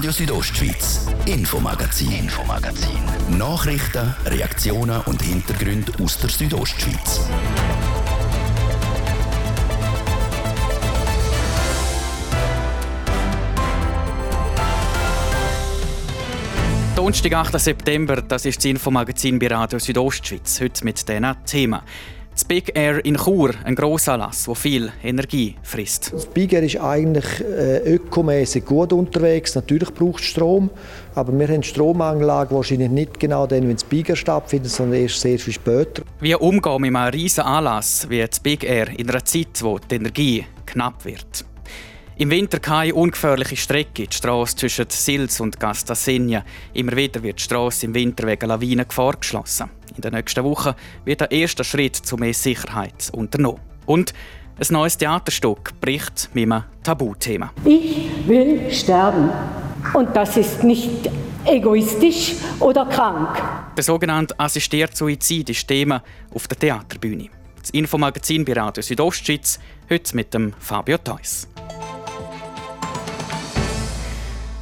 Radio Südostschweiz, Infomagazin, Infomagazin. Nachrichten, Reaktionen und Hintergründe aus der Südostschweiz. Donnerstag, 8. September, das ist das Infomagazin bei Radio Südostschweiz. Heute mit diesen Themen. Das Big Air in Chur, ein Grossanlass, der viel Energie frisst. Das Big Air ist eigentlich äh, ökomäßig gut unterwegs. Natürlich braucht es Strom, aber wir haben Stromanlagen wahrscheinlich nicht genau dann, wenn das Big Air stattfindet, sondern erst sehr viel später. Wie umgehen mit einem riesen Anlass wie das Big Air in einer Zeit, wo die Energie knapp wird? Im Winter keine ungefährliche Strecke, die Straße zwischen Sils und Gastasegna. Immer wieder wird die Straße im Winter wegen Lawinengefahr geschlossen. In der nächsten Woche wird der erste Schritt zu mehr Sicherheit unternommen. Und ein neues Theaterstück bricht mit einem Tabuthema. Ich will sterben. Und das ist nicht egoistisch oder krank. Der sogenannte assistierte Suizid ist Thema auf der Theaterbühne. Das Infomagazin bei Radio Südostschweiz, heute mit dem Fabio Theus.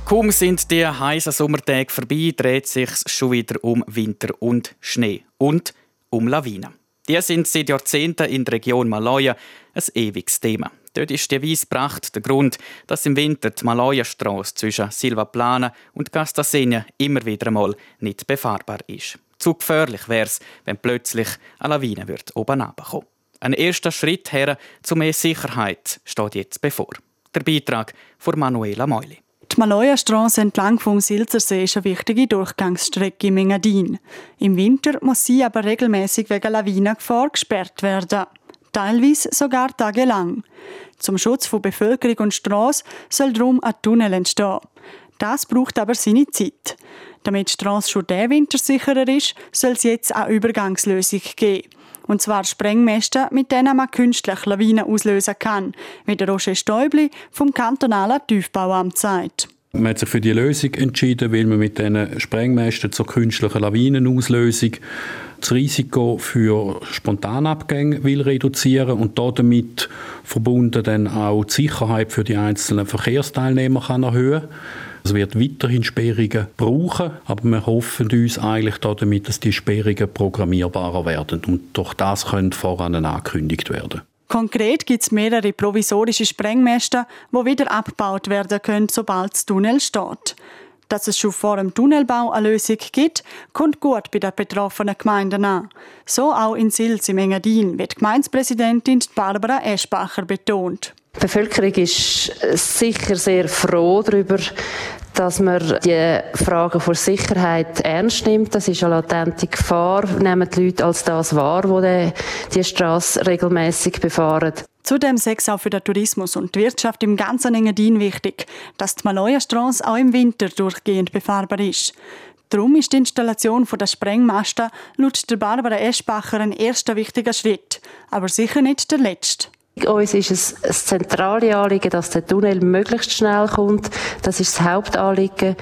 Kaum sind die heißen Sommertage vorbei, dreht sich schon wieder um Winter und Schnee und um Lawinen. Die sind seit Jahrzehnten in der Region Maloja ein ewiges Thema. Dort ist die Weisspracht der Grund, dass im Winter die Maloja-Strasse zwischen Silva Plana und Castasegna immer wieder einmal nicht befahrbar ist. Zu gefährlich wäre es, wenn plötzlich eine Lawine wird oben runterkommen. Ein erster Schritt her zu mehr Sicherheit steht jetzt bevor. Der Beitrag von Manuela Meuli. Die Maloja-Strasse entlang vom Silzersee ist eine wichtige Durchgangsstrecke im Engadin. Im Winter muss sie aber regelmäßig wegen Lawinengefahr gesperrt werden. Teilweise sogar tagelang. Zum Schutz von Bevölkerung und Straße soll darum ein Tunnel entstehen. Das braucht aber seine Zeit. Damit die Strasse schon der Winter sicherer ist, soll es jetzt eine Übergangslösung geben. Und zwar Sprengmäste, mit denen man künstlich Lawinen auslösen kann, wie der Roger Stäubli vom kantonalen Tiefbauamt sagt. Man hat sich für die Lösung entschieden, weil man mit diesen Sprengmästen zur künstlichen Lawinenauslösung das Risiko für Spontanabgänge will reduzieren und damit verbunden dann auch die Sicherheit für die einzelnen Verkehrsteilnehmer kann erhöhen es wird weiterhin Sperrungen brauchen, aber wir hoffen uns eigentlich damit, dass die Sperrungen programmierbarer werden und durch das können voran angekündigt werden. Konkret gibt es mehrere provisorische Sprengmäste, die wieder abgebaut werden können, sobald das Tunnel steht. Dass es schon vor dem Tunnelbau eine Lösung gibt, kommt gut bei den betroffenen Gemeinden an. So auch in Sils im Engadin, wird Gemeindepräsidentin Barbara Eschbacher betont. Die Bevölkerung ist sicher sehr froh darüber, dass man die Fragen vor Sicherheit ernst nimmt. Das ist eine latente Gefahr. Nehmen die Leute als das wahr, wo die, die Straße regelmäßig befahren. Zudem sei es auch für den Tourismus und die Wirtschaft im ganzen Engadin wichtig, dass die Maloja Straße auch im Winter durchgehend befahrbar ist. Darum ist die Installation der Sprengmasten laut der Barbara Eschbacher ein erster wichtiger Schritt, aber sicher nicht der letzte. Uns ist es ein zentrales Anliegen, dass der Tunnel möglichst schnell kommt. Das ist das Hauptanliegen.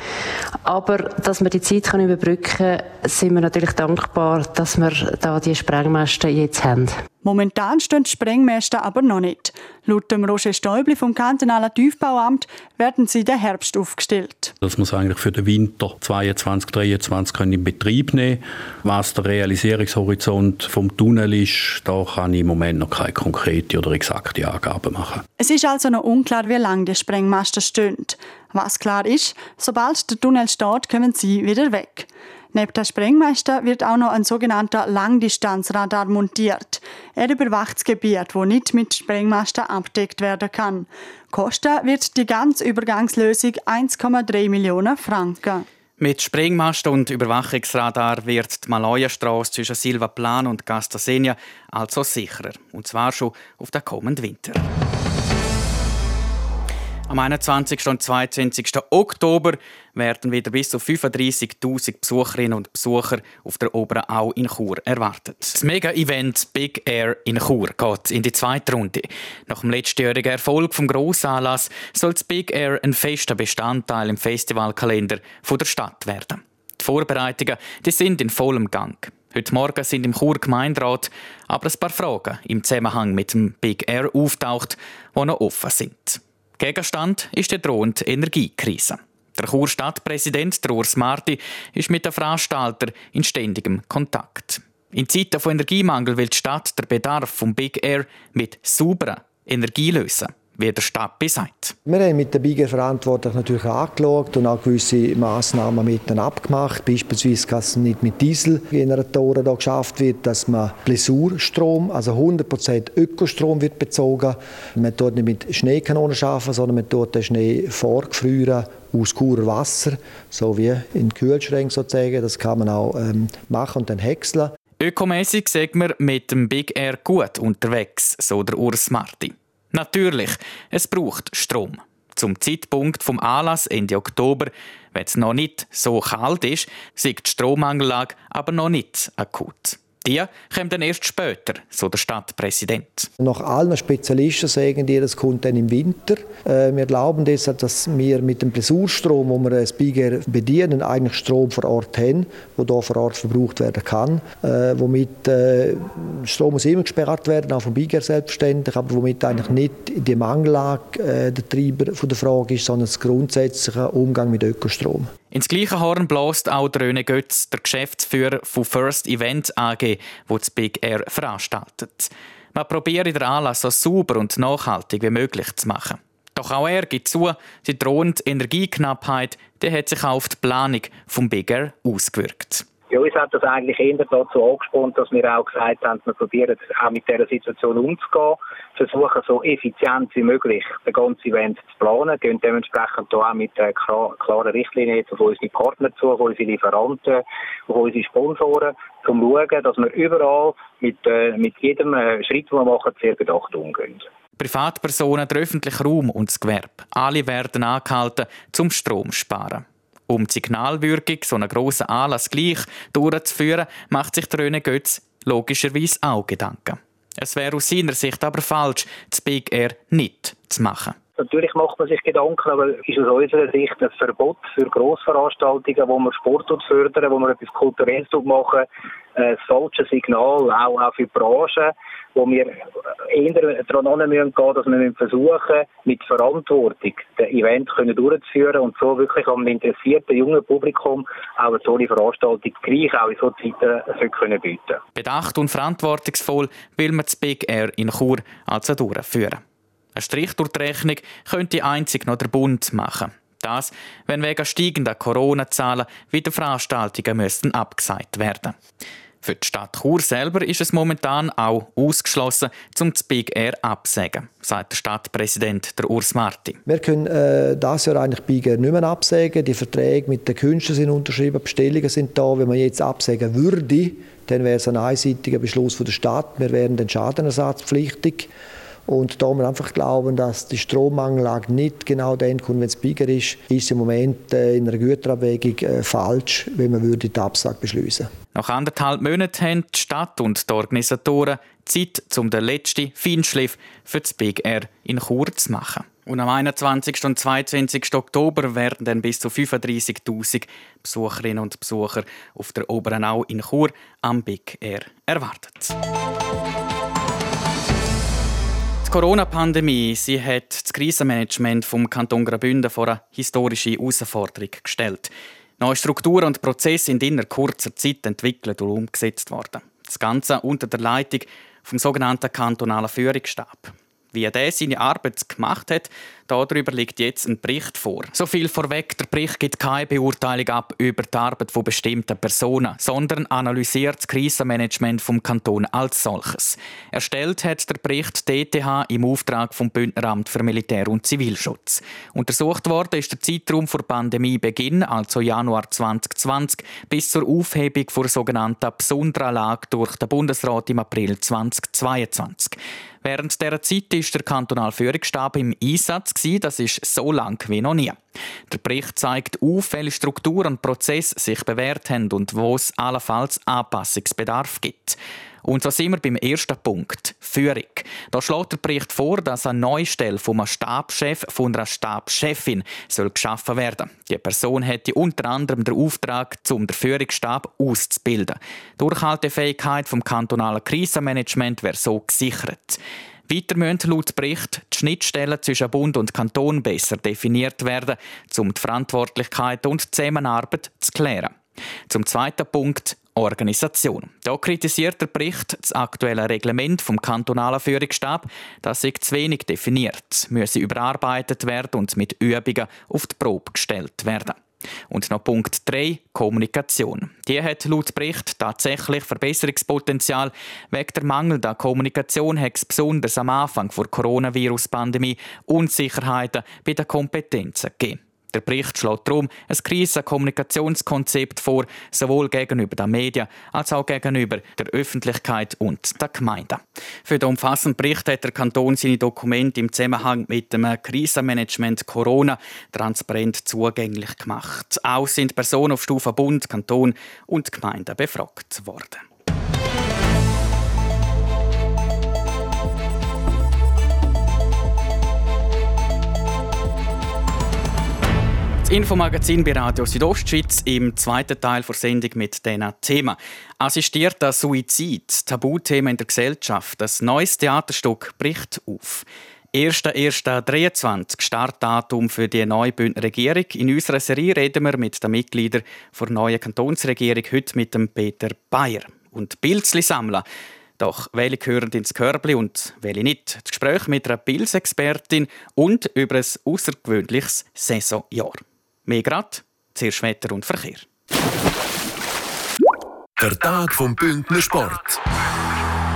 Aber, dass wir die Zeit können überbrücken können, sind wir natürlich dankbar, dass wir da die Sprengmasten jetzt haben. Momentan stehen die Sprengmäste aber noch nicht. Laut dem Roger Stäubli vom kantonalen Tiefbauamt werden sie den Herbst aufgestellt. Das muss eigentlich für den Winter 2022 2023 in Betrieb nehmen. Was der Realisierungshorizont vom Tunnel ist, da kann ich im Moment noch keine konkrete oder exakte Angaben machen. Es ist also noch unklar, wie lange die Sprengmasten stehen. Was klar ist, sobald der Tunnel steht, kommen sie wieder weg. Neben der Sprengmeister wird auch noch ein sogenannter Langdistanzradar montiert. Er überwacht das Gebiet, wo nicht mit Sprengmasten abdeckt werden kann. Kosten wird die ganze Übergangslösung 1,3 Millionen Franken. Mit Sprengmasten und Überwachungsradar wird die Maloja-Straße zwischen Silva Plan und Gastasenia also sicherer. Und zwar schon auf den kommenden Winter. Am 21. und 22. Oktober werden wieder bis zu 35.000 Besucherinnen und Besucher auf der Oberen Au in Chur erwartet. Das Mega-Event Big Air in Chur geht in die zweite Runde. Nach dem letztjährigen Erfolg vom Grossanlass soll das Big Air ein fester Bestandteil im Festivalkalender der Stadt werden. Die Vorbereitungen die sind in vollem Gang. Heute Morgen sind im Chur Gemeinderat aber ein paar Fragen im Zusammenhang mit dem Big Air auftaucht, die noch offen sind. Gegenstand ist die drohende Energiekrise. Der Churstadtpräsident Urs Marti ist mit den Veranstaltern in ständigem Kontakt. In Zeiten von Energiemangel will die Stadt den Bedarf vom Big Air mit sauberer Energie lösen wie der Stadt besagt. Wir haben mit den Biegerverantwortlichen natürlich angeschaut und auch gewisse Massnahmen mit ihnen abgemacht. Beispielsweise, dass nicht mit Dieselgeneratoren da geschafft wird, dass man Blessurstrom, also 100% Ökostrom wird bezogen. Man tut nicht mit Schneekanonen arbeiten, sondern man tut den Schnee vorgefrieren aus Kurer Wasser, so wie in Kühlschränken sozusagen. Das kann man auch ähm, machen und dann häckseln. Ökomäßig sagt man mit dem Big Air gut unterwegs, so der Urs Marti. Natürlich, es braucht Strom. Zum Zeitpunkt vom Anlass Ende Oktober, wenn es noch nicht so kalt ist, sieht die Strommangellage aber noch nicht akut. Die kommen dann erst später, so der Stadtpräsident. Nach allen Spezialisten sagen die, das kommt dann im Winter. Äh, wir glauben deshalb, dass wir mit dem Blessurstrom, wo wir das Biger bedienen, eigentlich Strom vor Ort haben, wo da vor Ort verbraucht werden kann. Äh, womit äh, Strom muss immer gesperrt werden, auch vom Biger selbstverständlich, aber womit eigentlich nicht die Mangellage der Treiber von der Frage ist, sondern das grundsätzliche Umgang mit Ökostrom. Ins gleiche Horn bläst auch Röne Götz, der Geschäftsführer von First Event AG, wo das Big Air veranstaltet. Man probiert den Anlass so sauber und nachhaltig wie möglich zu machen. Doch auch er gibt zu, die drohende Energieknappheit die hat sich auch auf die Planung vom Big Air ausgewirkt. Ja, uns hat das eigentlich eher dazu angespornt, dass wir auch gesagt haben, wir probieren auch mit dieser Situation umzugehen, versuchen so effizient wie möglich das ganze Event zu planen, gehen dementsprechend auch mit klaren Richtlinien auf unsere Partner zu, auf unsere Lieferanten, auf unsere Sponsoren, um zu schauen, dass wir überall mit, äh, mit jedem äh, Schritt, den wir machen, sehr bedacht umgehen. Privatpersonen, der öffentliche Raum und das Gewerbe, alle werden angehalten, zum Strom sparen. Um die Signalwirkung so einen grossen Anlass gleich durchzuführen, macht sich der Röne Götz logischerweise auch Gedanken. Es wäre aus seiner Sicht aber falsch, das Big Air nicht zu machen. Natürlich macht man sich Gedanken, aber ist aus unserer Sicht ein Verbot für Grossveranstaltungen, wo man Sport fördern, wo man etwas Kulturelles machen, ein falsches Signal, auch, für die Branche, wo wir eher daran gehen müssen, dass wir versuchen, mit Verantwortung das Event durchzuführen und so wirklich am interessierten jungen Publikum auch eine tolle Veranstaltung gleich auch in solchen Zeiten können bieten Bedacht und verantwortungsvoll will man das Big Air in Chur also durchführen. Ein Strich durch die Rechnung könnte einzig noch der Bund machen. Das, wenn wegen steigender Corona-Zahlen wieder Veranstaltungen müssten abgesagt werden. Für die Stadt Chur selber ist es momentan auch ausgeschlossen, zum das Big Air absägen, sagt der Stadtpräsident der Urs Marti. Wir können äh, das Jahr eigentlich Big Air nicht mehr absägen. Die Verträge mit den Künstlern sind unterschrieben, Bestellungen sind da. Wenn man jetzt absägen würde, dann wäre es ein einseitiger Beschluss von der Stadt. Wir wären dann schadenersatzpflichtig. Und da wir einfach glauben, dass die Strommangellage nicht genau dann kommt, wenn es billiger ist, ist im Moment äh, in einer Güterabwägung äh, falsch, wenn man würde die Absage beschließen Nach anderthalb Monaten haben die Stadt und die Organisatoren Zeit, um den letzten Feinschliff für das Big Air in Chur zu machen. Und am 21. und 22. Oktober werden dann bis zu 35.000 Besucherinnen und Besucher auf der Oberenau in Chur am Big Air erwartet. Die Corona-Pandemie sie hat das Krisenmanagement vom Kanton Graubünden vor eine historische Herausforderung gestellt. Neue Strukturen und Prozesse sind in kurzer Zeit entwickelt und umgesetzt worden. Das Ganze unter der Leitung vom sogenannten kantonalen Führungsstab. Wie er seine Arbeit gemacht hat, darüber liegt jetzt ein Bericht vor. So viel vorweg, der Bericht gibt keine Beurteilung ab über die Arbeit von bestimmten Personen, sondern analysiert das Krisenmanagement vom Kanton als solches. Erstellt hat der Bericht DTH im Auftrag vom Bündneramt für Militär- und Zivilschutz. Untersucht worden ist der Zeitraum vor Pandemiebeginn, also Januar 2020, bis zur Aufhebung der sogenannten besonderen Lage durch den Bundesrat im April 2022. Während dieser Zeit ist der kantonale Führungsstab im Einsatz. Das ist so lang wie noch nie. Der Bericht zeigt auf, welche Strukturen und Prozesse sich bewährt haben und wo es allenfalls Anpassungsbedarf gibt. Und so sind wir beim ersten Punkt, Führung. Da schlägt der Bericht vor, dass eine neue Stelle vom Stabschef von einer Stabschefin soll geschaffen werden. Die Person hätte unter anderem den Auftrag, um den Führungsstab auszubilden. Die Durchhaltefähigkeit vom kantonalen Krisenmanagement wäre so gesichert. Weiter müssen laut Bericht die Schnittstellen zwischen Bund und Kanton besser definiert werden, um die Verantwortlichkeit und die Zusammenarbeit zu klären. Zum zweiten Punkt Organisation. Da kritisiert der Bericht das aktuelle Reglement vom kantonalen Führungsstab, das sich zu wenig definiert, müsse überarbeitet werden und mit Übungen auf die Probe gestellt werden. Und noch Punkt 3, Kommunikation. Die hat laut Bericht tatsächlich Verbesserungspotenzial. Wegen der mangelnden Kommunikation hat es besonders am Anfang der Coronavirus-Pandemie Unsicherheiten bei den Kompetenzen gegeben. Der Bericht schlägt darum ein Krisenkommunikationskonzept vor, sowohl gegenüber den Medien als auch gegenüber der Öffentlichkeit und der Gemeinden. Für den umfassenden Bericht hat der Kanton seine Dokumente im Zusammenhang mit dem Krisenmanagement Corona transparent zugänglich gemacht. Auch sind Personen auf Stufe Bund, Kanton und Gemeinden befragt worden. Infomagazin bei Radio Südostschweiz im zweiten Teil der Sendung mit diesem Thema. Assistierter Suizid, Tabuthema in der Gesellschaft. Das neues Theaterstück bricht auf. 1.1.23 Startdatum für die neue Bündner Regierung. In unserer Serie reden wir mit den Mitgliedern der neuen Kantonsregierung, heute mit dem Peter Bayer. Und Pilzli sammeln. Doch welche gehören ins Körbli und welche nicht? Das Gespräch mit einer Pilzexpertin und über ein außergewöhnliches Saisonjahr. Mehr grad, zuerst Wetter und Verkehr. Der Tag vom Bündner Sport.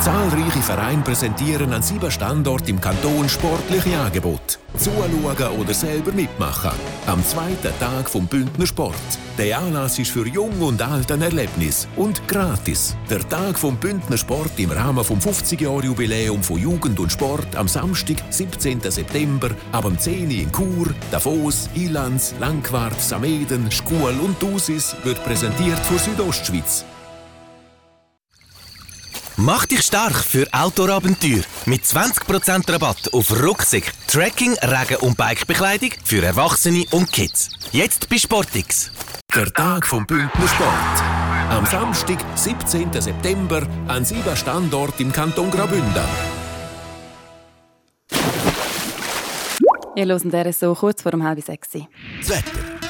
Zahlreiche Vereine präsentieren an sieben Standorten im Kanton sportliche Angebote. Zuschauen oder selber mitmachen. Am zweiten Tag vom Bündner Sport. Der Anlass ist für Jung und Alt ein Erlebnis und gratis. Der Tag vom Bündner Sport im Rahmen vom 50-Jahr-Jubiläum von Jugend und Sport am Samstag, 17. September, ab dem 10 Uhr in Chur, Davos, Ilanz, Langquart, Sameden, Schkuhl und Dusis wird präsentiert von Südostschweiz. Mach dich stark für Outdoor-Abenteuer mit 20% Rabatt auf Rucksack, Trekking, Regen- und Bikebekleidung für Erwachsene und Kids. Jetzt bei Sportix. Der Tag vom Bündner Sport. Am Samstag, 17. September, an sieben Standorten im Kanton Graubünden. Ihr hören der so kurz vor dem halb sechs. Das Wetter.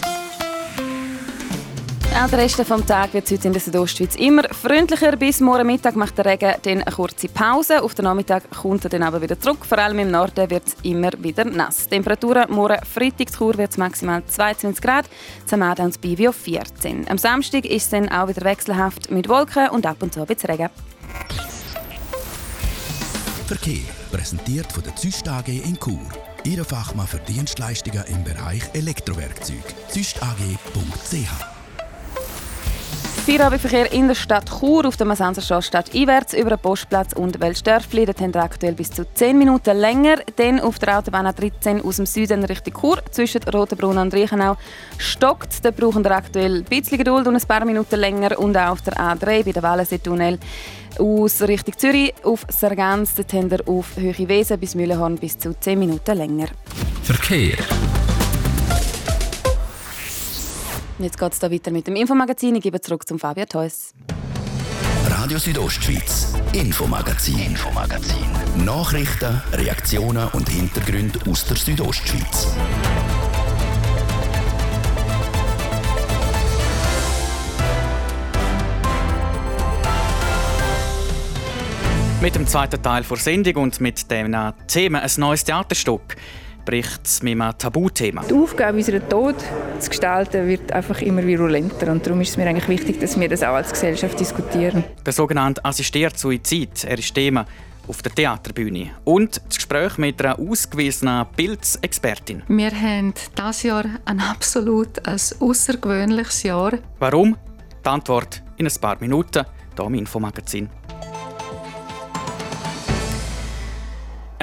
Auch der Rest des Tages wird heute in der Südostschweiz immer freundlicher. Bis morgen Mittag macht der Regen dann eine kurze Pause. Auf den Nachmittag kommt er dann aber wieder zurück. Vor allem im Norden wird es immer wieder nass. Temperaturen morgen Freitag Chur wird es maximal 22 Grad, Zamaden und Bivio 14. Am Samstag ist es dann auch wieder wechselhaft mit Wolken und ab und zu ein bisschen Regen. Verkehr. Präsentiert von der Züst AG in Chur. Ihre Fachmann für Dienstleistungen im Bereich Elektrowerkzeug. züstag.ch Feierabendverkehr in der Stadt Chur auf der Masanserstraße stadteinwärts über den Postplatz und Weltstörfli. Dort haben wir aktuell bis zu 10 Minuten länger. Dann auf der Autobahn A13 aus dem Süden Richtung Chur zwischen Rotenbrunn und Reichenau stockt. Da brauchen wir aktuell ein bisschen Geduld und ein paar Minuten länger. Und auch auf der A3 bei der Wallensee-Tunnel aus Richtung Zürich auf Sargans. Dort haben wir auf Höhe Wesen bis Mühlenhorn bis zu 10 Minuten länger. Verkehr. Jetzt geht es weiter mit dem Infomagazin. Ich gebe zurück zum Fabio Theus. Radio Südostschweiz. Infomagazin. Infomagazin. Nachrichten, Reaktionen und Hintergründe aus der Südostschweiz. Mit dem zweiten Teil der Sendung und mit dem Thema ein neues Theaterstück bricht es mit einem Tabuthema. Die Aufgabe, unseren Tod zu gestalten, wird einfach immer virulenter. Und darum ist es mir eigentlich wichtig, dass wir das auch als Gesellschaft diskutieren. Der sogenannte assistierte Suizid, er ist Thema auf der Theaterbühne. Und das Gespräch mit einer ausgewiesenen Pilzexpertin. Wir haben dieses Jahr ein absolut ein außergewöhnliches Jahr. Warum? Die Antwort in ein paar Minuten hier im Infomagazin.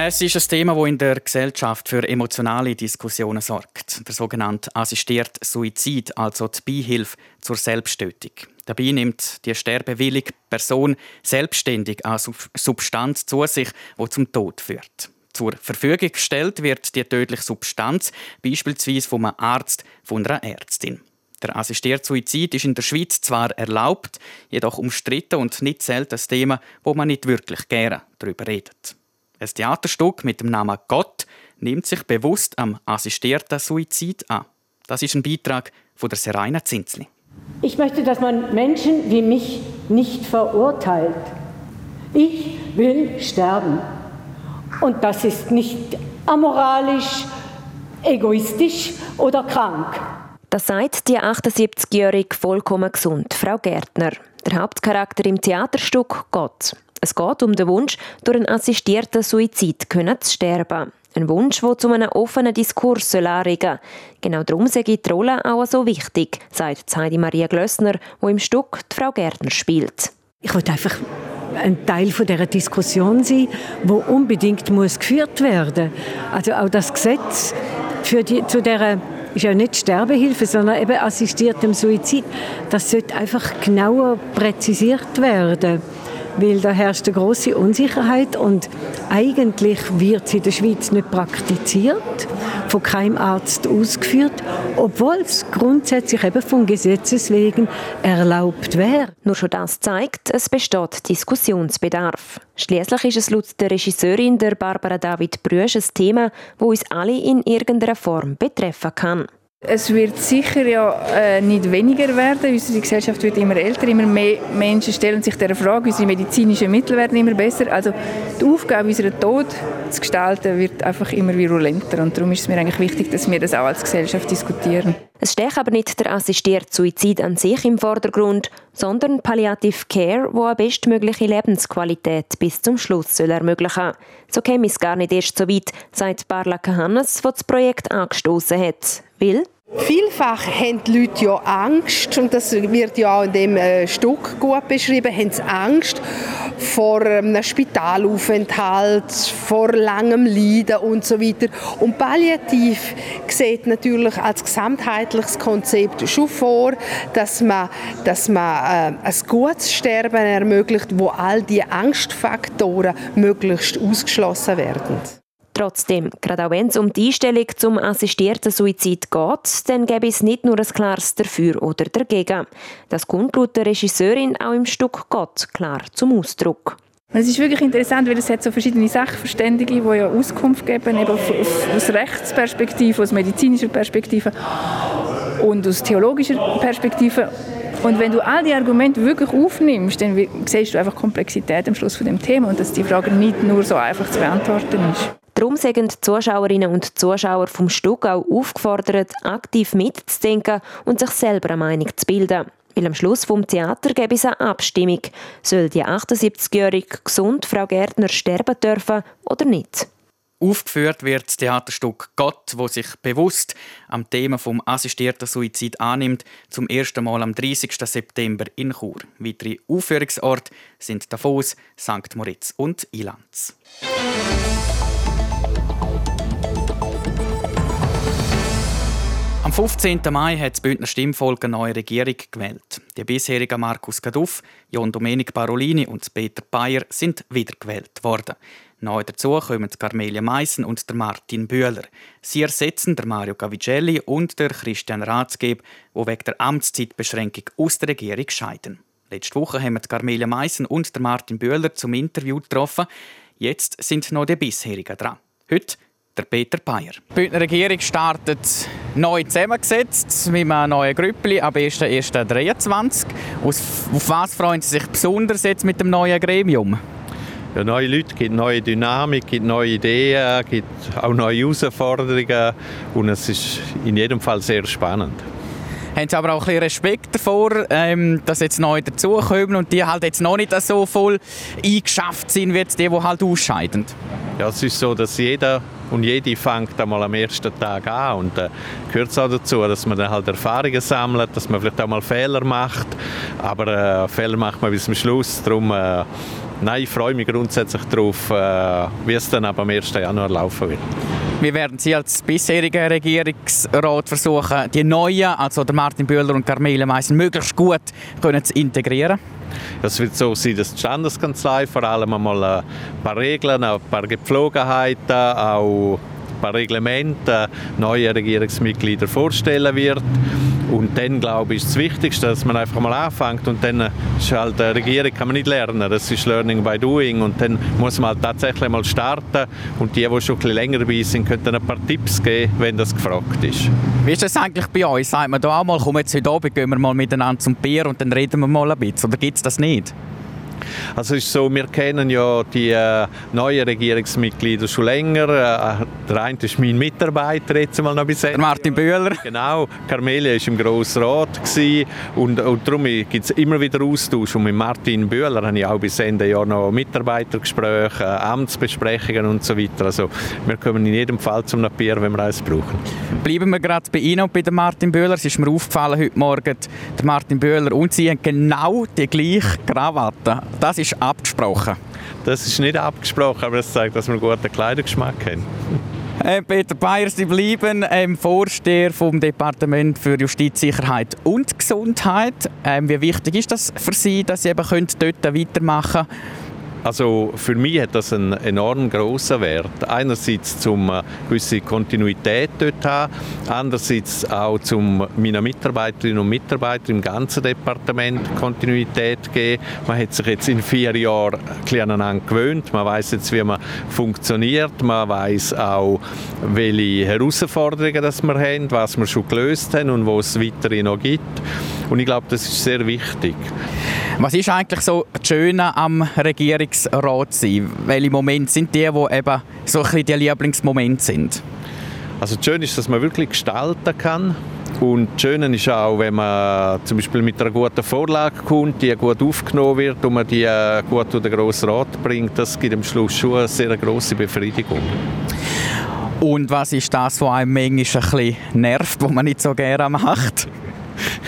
Es ist ein Thema, das in der Gesellschaft für emotionale Diskussionen sorgt. Der sogenannte assistierte Suizid, also die Beihilfe zur Selbsttötung. Dabei nimmt die sterbewillige Person selbstständig eine Substanz zu sich, die zum Tod führt. Zur Verfügung gestellt wird die tödliche Substanz, beispielsweise vom Arzt, von einer Ärztin. Der assistierte Suizid ist in der Schweiz zwar erlaubt, jedoch umstritten und nicht selten ein Thema, wo man nicht wirklich gerne darüber redet. Ein Theaterstück mit dem Namen Gott nimmt sich bewusst am assistierten Suizid an. Das ist ein Beitrag von der Seraina Zinzli. Ich möchte, dass man Menschen wie mich nicht verurteilt. Ich will sterben. Und das ist nicht amoralisch, egoistisch oder krank. Das sagt die 78-jährige vollkommen gesund Frau Gärtner. Der Hauptcharakter im Theaterstück Gott. Es geht um den Wunsch, durch einen assistierten Suizid zu sterben. Ein Wunsch, der zu einem offenen Diskurs anregen soll. Genau darum sei die Rolle auch so wichtig, sagt Heidi Maria Glössner, wo im Stück die Frau Gärtner spielt. Ich wollte einfach ein Teil von der Diskussion sein, wo unbedingt muss geführt werden. Also auch das Gesetz für die, zu der ist ja nicht Sterbehilfe, sondern eben assistiertem Suizid. Das sollte einfach genauer präzisiert werden weil da herrscht eine große Unsicherheit und eigentlich wird sie in der Schweiz nicht praktiziert, von keinem Arzt ausgeführt, obwohl es grundsätzlich eben vom Gesetzes wegen erlaubt wäre. Nur schon das zeigt, es besteht Diskussionsbedarf. Schließlich ist es laut der Regisseurin der Barbara David Brüsch ein Thema, wo uns alle in irgendeiner Form betreffen kann. Es wird sicher ja äh, nicht weniger werden. Unsere Gesellschaft wird immer älter, immer mehr Menschen stellen sich der Frage, unsere medizinischen Mittel werden immer besser. Also die Aufgabe, unseren Tod zu gestalten, wird einfach immer virulenter. Und darum ist es mir eigentlich wichtig, dass wir das auch als Gesellschaft diskutieren. Es steht aber nicht der assistierte Suizid an sich im Vordergrund, sondern Palliative Care, wo eine bestmögliche Lebensqualität bis zum Schluss soll ermöglichen So käme es gar nicht erst so weit, sagt Barla Hannes, die das Projekt angestoßen hat. Will Vielfach haben die Leute ja Angst, und das wird ja auch in dem äh, Stück gut beschrieben, haben sie Angst vor einem Spitalaufenthalt, vor langem Leiden und so weiter. Und Palliativ sieht natürlich als gesamtheitliches Konzept schon vor, dass man, dass man äh, ein gutes Sterben ermöglicht, wo all die Angstfaktoren möglichst ausgeschlossen werden. Trotzdem, gerade auch wenn es um die Einstellung zum assistierten Suizid geht, dann gäbe es nicht nur ein klares Dafür oder Dagegen. Das kommt laut der Regisseurin auch im Stück Gott klar zum Ausdruck. Es ist wirklich interessant, weil es hat so verschiedene Sachverständige, die ja Auskunft geben, eben aus Rechtsperspektive, aus medizinischer Perspektive und aus theologischer Perspektive. Und wenn du all die Argumente wirklich aufnimmst, dann siehst du einfach Komplexität am Schluss von dem Thema und dass die Frage nicht nur so einfach zu beantworten ist. Darum sind die Zuschauerinnen und Zuschauer vom Stück auch aufgefordert, aktiv mitzudenken und sich selber eine Meinung zu bilden. Weil am Schluss vom Theater gäbe es eine Abstimmung. Soll die 78-jährige gesund Frau Gärtner sterben dürfen oder nicht? Aufgeführt wird das Theaterstück Gott, wo sich bewusst am Thema vom assistierten Suizid annimmt, zum ersten Mal am 30. September in Chur. Weitere Aufführungsorte sind Davos, St. Moritz und Ilanz. Am 15. Mai hat das Bündner Stimmvolk eine neue Regierung gewählt. Die bisherigen Markus Gaduff, John Domenic Barolini und Peter Bayer sind wiedergewählt worden. Neu dazu kommen Carmelia Meissen und der Martin Bühler. Sie ersetzen der Mario Gavicelli und der Christian Ratsgeb, wo wegen der Amtszeitbeschränkung aus der Regierung scheiden. Letzte Woche haben wir Carmelia Meissen und der Martin Bühler zum Interview getroffen. Jetzt sind noch die bisherigen dran. Heute der Peter Bayer. Die Bündner Regierung startet neu zusammengesetzt mit einem neuen Grüppli ab 1.1.23. Auf was freuen Sie sich besonders jetzt mit dem neuen Gremium? Ja, neue Leute, gibt neue Dynamik, gibt neue Ideen, gibt auch neue Herausforderungen und es ist in jedem Fall sehr spannend. Haben Sie aber auch ein bisschen Respekt davor, ähm, dass jetzt neu dazukommen und die halt jetzt noch nicht so voll eingeschafft sind wie jetzt die, die halt ausscheiden? Ja, es ist so, dass jeder und jede fängt einmal am ersten Tag an und äh, gehört auch dazu, dass man dann halt Erfahrungen sammelt, dass man vielleicht auch mal Fehler macht, aber äh, Fehler macht man bis zum Schluss, darum äh, nein, ich freue mich grundsätzlich darauf, äh, wie es dann ab am 1. Januar laufen wird. Wie werden Sie als bisheriger Regierungsrat versuchen, die neuen, also Martin Bühler und Carmele Meissen, möglichst gut können zu integrieren? Es wird so sein, dass die Standeskanzlei vor allem einmal ein paar Regeln, ein paar Gepflogenheiten, auch ein paar Reglemente neue Regierungsmitglieder vorstellen wird. Und dann, glaube ich, ist das Wichtigste, dass man einfach mal anfängt und dann ist halt, eine Regierung kann man nicht lernen, das ist Learning by Doing und dann muss man halt tatsächlich mal starten und die, die schon ein bisschen länger dabei sind, können dann ein paar Tipps geben, wenn das gefragt ist. Wie ist das eigentlich bei euch? Sagt man da auch mal, komm jetzt heute Abend, gehen wir mal miteinander zum Bier und dann reden wir mal ein bisschen, oder gibt es das nicht? Also ist so, wir kennen ja die äh, neuen Regierungsmitglieder schon länger. Äh, der eine ist mein Mitarbeiter jetzt mal noch bis Der Martin Bühler. Genau, Carmelia war im Grossen Rat und, und darum gibt es immer wieder Austausch. Und mit Martin Bühler habe ich auch bis Ende Jahr noch Mitarbeitergespräche, äh, Amtsbesprechungen und so weiter. Also wir kommen in jedem Fall zum Bier, wenn wir eins brauchen. Bleiben wir gerade bei Ihnen und bei Martin Bühler. Es ist mir aufgefallen heute Morgen, der Martin Bühler und Sie haben genau die gleiche Krawatte. Das ist abgesprochen. Das ist nicht abgesprochen, aber es zeigt, dass wir einen guten Kleidergeschmack haben. Äh, Peter Bayer, Sie bleiben ähm, Vorsteher vom Departement für Justiz, Sicherheit und Gesundheit. Ähm, wie wichtig ist das für Sie, dass Sie eben dort weitermachen können? Also für mich hat das einen enorm großen Wert. Einerseits zum eine äh, gewisse Kontinuität dort haben, andererseits auch zum meinen Mitarbeiterinnen und Mitarbeitern im ganzen Departement Kontinuität geben. Man hat sich jetzt in vier Jahren aneinander gewöhnt. Man weiß jetzt, wie man funktioniert. Man weiß auch, welche Herausforderungen das wir haben, was wir schon gelöst haben und wo es weiterhin noch gibt. Und ich glaube, das ist sehr wichtig. Was ist eigentlich so das Schöne am Regierungsrat sein? Welche Momente sind die, die eben so ein bisschen die Lieblingsmomente sind? Also das Schöne ist, dass man wirklich gestalten kann. Und das Schöne ist auch, wenn man zum Beispiel mit einer guten Vorlage kommt, die gut aufgenommen wird und man die äh, gut durch den Grossen Rat bringt, das gibt am Schluss schon eine sehr grosse Befriedigung. Und was ist das, was einem manchmal ein bisschen nervt, was man nicht so gerne macht?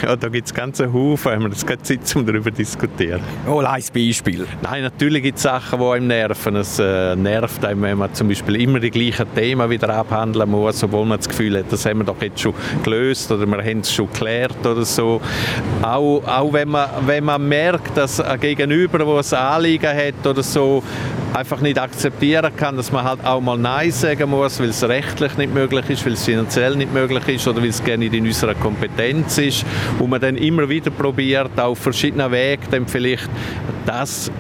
Ja, da gibt es ganze Haufen, haben wir jetzt keine Zeit, um darüber zu diskutieren. Oh, ein Beispiel. Nein, natürlich gibt es Sachen, die einem nerven. Es äh, nervt einem, wenn man zum Beispiel immer die gleichen Themen wieder abhandeln muss, obwohl man das Gefühl hat, das haben wir doch jetzt schon gelöst oder wir haben es schon geklärt oder so. Auch, auch wenn, man, wenn man merkt, dass ein Gegenüber, der ein Anliegen hat oder so, einfach nicht akzeptieren kann, dass man halt auch mal Nein sagen muss, weil es rechtlich nicht möglich ist, weil es finanziell nicht möglich ist oder weil es gerne nicht in unserer Kompetenz ist wo man dann immer wieder probiert, auf verschiedenen Wegen dann vielleicht das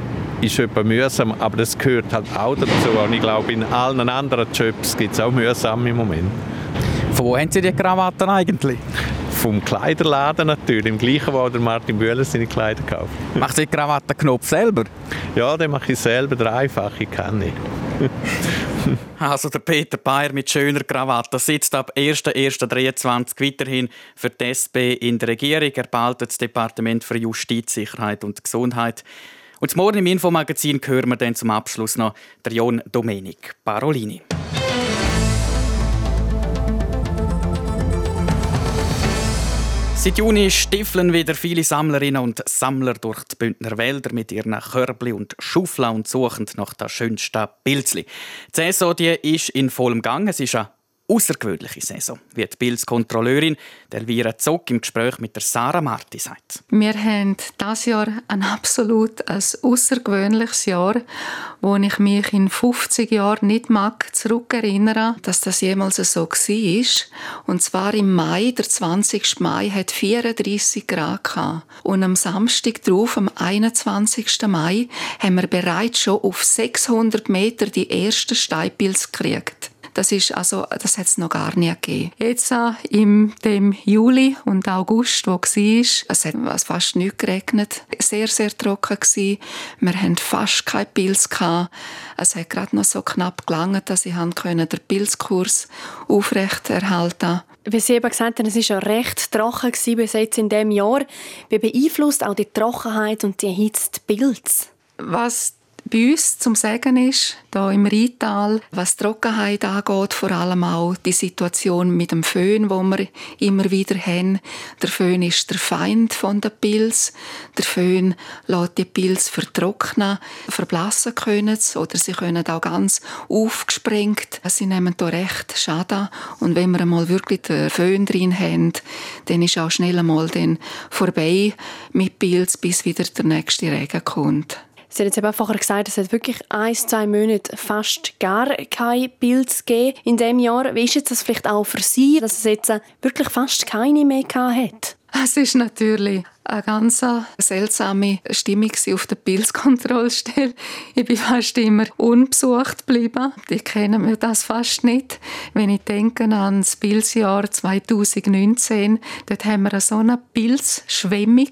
ist etwas mühsam, aber das gehört halt auch dazu. Und ich glaube, in allen anderen Jobs gibt es auch mühsame Momente. Von wo haben Sie die Krawatten eigentlich? Vom Kleiderladen natürlich, im gleichen, wo der Martin Bühler seine Kleider kauft. Macht Sie den Krawattenknopf selber? Ja, den mache ich selber, dreifache kann ich. Also der Peter Bayer mit schöner Krawatte sitzt ab 1.1.23 weiterhin für die SP in der Regierung. Er behaltet das Departement für Justiz, Sicherheit und Gesundheit. Und morgen im Infomagazin hören wir dann zum Abschluss noch der Jon Domenik Parolini. Seit Juni stiefeln wieder viele Sammlerinnen und Sammler durch die Bündner Wälder mit ihren Körbli und Schaufeln und suchen nach der schönsten Pilzli. Die Saison die ist in vollem Gang. Es ist eine außergewöhnliche Saison, wie die Pilzkontrolleurin Elvira Zock im Gespräch mit der Sarah Marti sagt. Wir haben dieses Jahr ein absolut außergewöhnliches Jahr, wo ich mich in 50 Jahren nicht mag zurückerinnern, dass das jemals so war. Und zwar im Mai, der 20. Mai, hat 34 Grad gehabt. Und am Samstag drauf, am 21. Mai, haben wir bereits schon auf 600 Meter die ersten Steinpilze gekriegt. Das ist also, das hat es noch gar nie gegeben. Jetzt im dem Juli und August, wo war, es hat fast nicht geregnet, sehr, sehr trocken gewesen. Wir hatten fast keinen Pilz gehabt. Es hat gerade noch so knapp gelangt, dass ich den Pilzkurs aufrechterhalten wie Sie eben gesagt haben, es war ja recht trocken bis jetzt in diesem Jahr. Wie beeinflusst auch die Trockenheit und die Hitze die Pilze? Was bei uns zum Sagen ist, da im Rheintal, was die Trockenheit angeht, vor allem auch die Situation mit dem Föhn, wo wir immer wieder haben. Der Föhn ist der Feind von der Pilz. Der Föhn lässt die Pilz vertrocknen, verblassen können oder sie können auch ganz aufgesprengt. Sie nehmen da recht Schaden und wenn wir einmal wirklich den Föhn drin haben, dann ist auch schnell einmal dann vorbei mit Pilz, bis wieder der nächste Regen kommt. Sie haben jetzt eben vorher gesagt, es hat wirklich ein, zwei Monate fast gar kein Bild gegeben in diesem Jahr. Wie ist das vielleicht auch für Sie, dass es jetzt wirklich fast keine mehr hat? Es ist natürlich eine ganz seltsame Stimmung auf der Pilzkontrollstelle. Ich bin fast immer unbesucht geblieben. Die kennen mir das fast nicht. Wenn ich denke an das Pilzjahr 2019, dort haben wir so eine Pilzschwemme.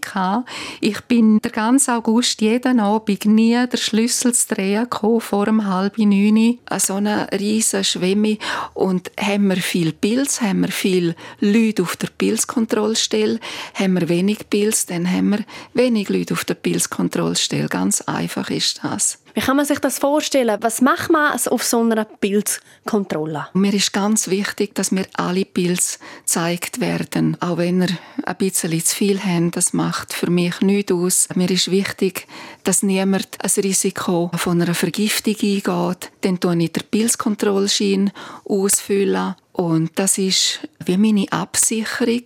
Ich bin den ganzen August jeden Abend nie der Schlüssel zu drehen vor dem halben neun. So eine riesige Schwemme. Und haben wir viel Pilz, haben wir viel Leute auf der Pilzkontrollstelle, haben wir wenig Pilz, dann haben wir wenig Leute auf der Pilzkontrollstelle. Ganz einfach ist das. Wie kann man sich das vorstellen? Was macht man auf so einer Pilzkontrolle? Mir ist ganz wichtig, dass mir alle Pilze gezeigt werden. Auch wenn wir ein bisschen zu viel haben, das macht für mich nichts aus. Mir ist wichtig, dass niemand ein Risiko von einer Vergiftung eingeht. Dann tue ich den Pilzkontrollschein ausfüllen und das ist wie meine Absicherung.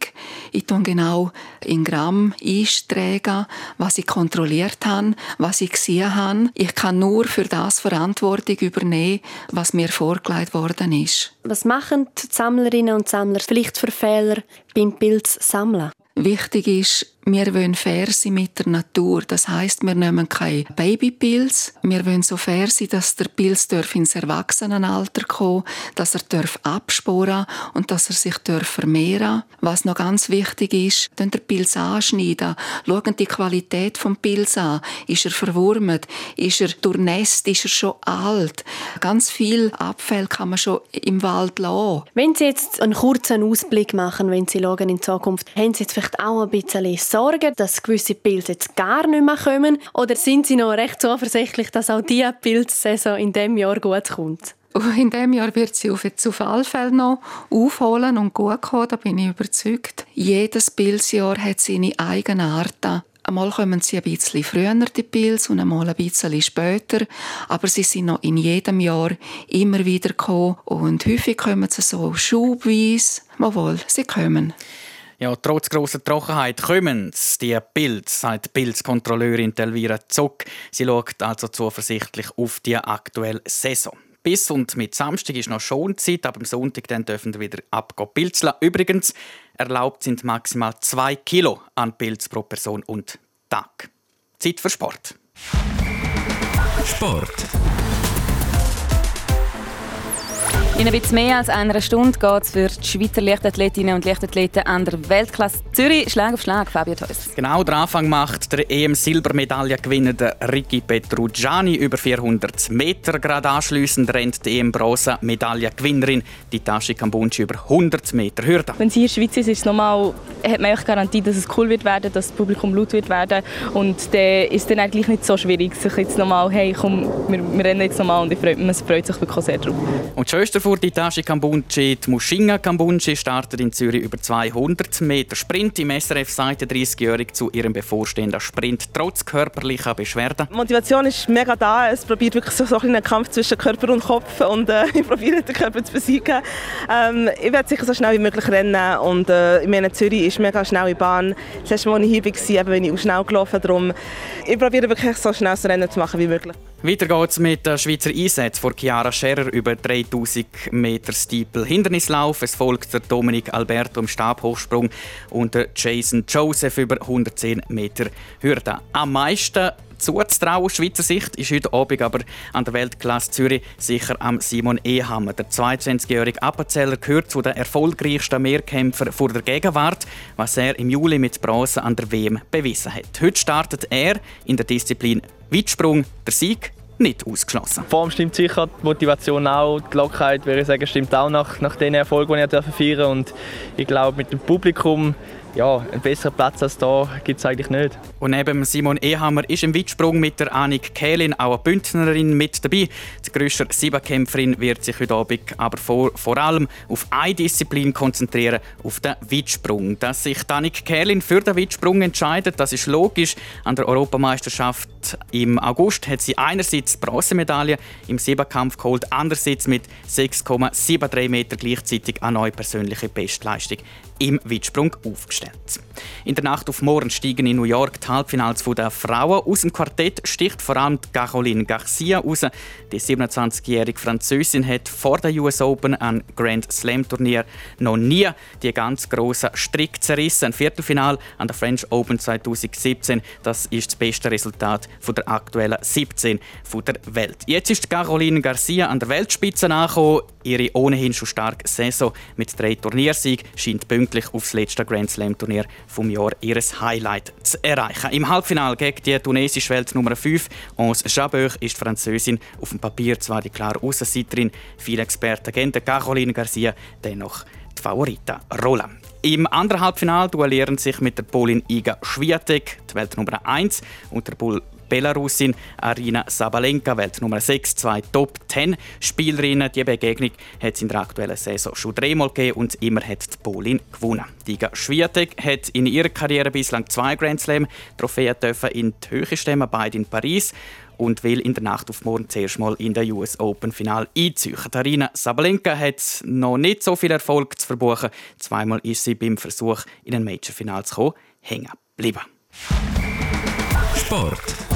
Ich tue genau in Gramm eintragen, was ich kontrolliert habe, was ich gesehen habe. Ich kann nur für das Verantwortung übernehmen, was mir vorgelegt worden ist. Was machen die Sammlerinnen und Sammler vielleicht für Fehler beim Pilzsammeln? Wichtig ist, wir wollen fair sein mit der Natur. Das heißt, wir nehmen keinen Babypilz. Wir wollen so fair sein, dass der Pilz ins Erwachsenenalter kommen dass er absporen und dass er sich vermehren Was noch ganz wichtig ist, den Pilz anschneiden. Schauen die Qualität des Pilz an. Ist er verwurmt? Ist er durchnässt? Ist er schon alt? Ganz viel Abfall kann man schon im Wald lassen. Wenn Sie jetzt einen kurzen Ausblick machen, wenn Sie schauen in Zukunft, haben Sie jetzt vielleicht auch ein bisschen Sorgen, dass gewisse Pilze jetzt gar nicht mehr kommen? Oder sind Sie noch recht zuversichtlich, dass auch diese Pilzsaison in diesem Jahr gut kommt? In diesem Jahr wird sie auf, jetzt auf noch aufholen und gut kommen, da bin ich überzeugt. Jedes Pilzjahr hat seine eigene Art. Einmal kommen sie ein bisschen früher, die Pilze, und einmal ein bisschen später. Aber sie sind noch in jedem Jahr immer wieder gekommen. Und häufig kommen sie so schubweise. Mal sie kommen. Ja, trotz grosser Trockenheit kommen die Pilze, sagt Pilzkontrolleurin Elvira Zock. Sie schaut also zuversichtlich auf die aktuelle Saison. Bis und mit Samstag ist noch Schonzeit, aber am Sonntag dann dürfen wir wieder abgehen. Übrigens, erlaubt sind maximal 2 Kilo an Pilz pro Person und Tag. Zeit für Sport. Sport. In ein bisschen mehr als einer Stunde geht es für die Schweizer Leichtathletinnen und Leichtathleten an der Weltklasse Zürich Schlag auf Schlag, Fabio Theus. Genau, der Anfang macht der EM-Silbermedaillengewinner Ricky Petrugiani über 400 Meter. Gerade anschliessend rennt die EM-Bronze-Medaillengewinnerin die Tashi Kambunchi über 100 Meter Hürde. Wenn sie in der Schweiz ist, ist es normal, hat man auch Garantie, dass es cool wird werden, dass das Publikum laut wird werden und dann ist es eigentlich nicht so schwierig, sich jetzt nochmal, hey komm, wir, wir rennen jetzt nochmal und ich freue, man freut sich wirklich sehr drauf. Und Die Tasche Kambunchi, die Mushinga Kambunchi, startet in Zürich über 200 Meter Sprint. Im SRF sagt der 30-Jährige zu ihrem bevorstehenden Sprint trotz körperlicher Beschwerden. Die Motivation ist mega da. Es probiert wirklich so, so einen Kampf zwischen Körper und Kopf und äh, ich probiere den Körper zu besiegen. Ähm, ich werde sicher so schnell wie möglich rennen und äh, ich meine, Zürich ist mega schnelle Bahn. Das letzte Mal, als ich hier war, bin ich auch schnell gelaufen. Darum, ich probiere wirklich so schnell das Rennen zu machen wie möglich. Weiter geht's mit der Schweizer Einsätzen von Chiara Scherer über 3000 Meter Steeple Hindernislauf. Es folgt der Dominik Alberto im Stabhochsprung und der Jason Joseph über 110 Meter Hürde. Am meisten zuzutrauen aus Schweizer Sicht ist heute Abend aber an der Weltklasse Zürich sicher am Simon Ehammer. Der 22-jährige Appenzeller gehört zu den erfolgreichsten Mehrkämpfern vor der Gegenwart, was er im Juli mit Bronze an der WM bewiesen hat. Heute startet er in der Disziplin Weitsprung. Der Sieg nicht ausgeschlossen. Die Form stimmt sicher, die Motivation auch, die Lockerheit, würde ich sagen, stimmt auch nach, nach den Erfolgen, die ich feiern Und ich glaube, mit dem Publikum ja, einen besseren Platz als da gibt es eigentlich nicht. Und neben Simon Ehammer ist im Weitsprung mit der Annik Kählin auch eine Bündnerin mit dabei. Die grösste Siebenkämpferin wird sich heute Abend aber vor, vor allem auf eine Disziplin konzentrieren, auf den Weitsprung. Dass sich Annik Kählin für den Weitsprung entscheidet, das ist logisch. An der Europameisterschaft im August hat sie einerseits die Bronzemedaille im Siebenkampf geholt, andererseits mit 6,73 Meter gleichzeitig eine neue persönliche Bestleistung im Weitsprung aufgestellt. In der Nacht auf morgen steigen in New York die Halbfinals der Frauen. Aus dem Quartett sticht vor allem Caroline Garcia raus. Die 27-jährige Französin hat vor der US Open ein Grand Slam Turnier noch nie die ganz grossen Strick zerrissen. Ein Viertelfinal an der French Open 2017, das ist das beste Resultat von der aktuellen 17 von der Welt. Jetzt ist Caroline Garcia an der Weltspitze angekommen. Ihre ohnehin schon starke Saison mit drei Turniersiegen scheint pünktlich aufs letzte Grand Slam Turnier vom Jahr ihres Highlight zu erreichen. Im Halbfinale gegen die tunesische Welt Nummer 5, Ons Jabeur, ist die Französin auf dem Papier zwar die klare Außenseiterin, viele Experten geben Caroline Garcia dennoch die Favoritenrolle. Im anderen Halbfinale duellieren sich mit der Polin Iga Swiatek, die Welt Nummer 1, und der Belarusin Arina Sabalenka, Welt Nummer 6, zwei Top 10 Spielerinnen. Die Begegnung hat es in der aktuellen Saison schon dreimal gegeben und immer hat die Polin gewonnen. Diga Swiatek hat in ihrer Karriere bislang zwei Grand Slam Trophäen dürfen in die Höhe stemmen, beide in Paris und will in der Nacht auf morgen zuerst mal in der US Open Final einziehen. Arina Sabalenka hat noch nicht so viel Erfolg zu verbuchen. Zweimal ist sie beim Versuch, in ein Major-Final zu kommen, hängen geblieben. Sport.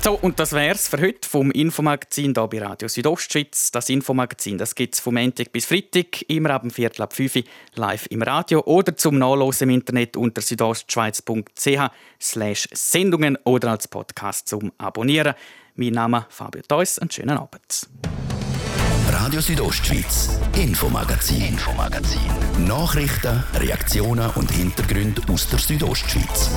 So, und das wär's für heute vom Infomagazin hier bei Radio Südostschweiz. Das Infomagazin das gibt es vom Montag bis Freitag, immer ab dem Viertel ab 5 Uhr live im Radio oder zum Nachlesen im Internet unter südostschweiz.ch slash Sendungen oder als Podcast zum Abonnieren. Mein Name ist Fabio Theus, einen schönen Abend. Radio Südostschweiz, Infomagazin, Infomagazin. Nachrichten, Reaktionen und Hintergründe aus der Südostschweiz.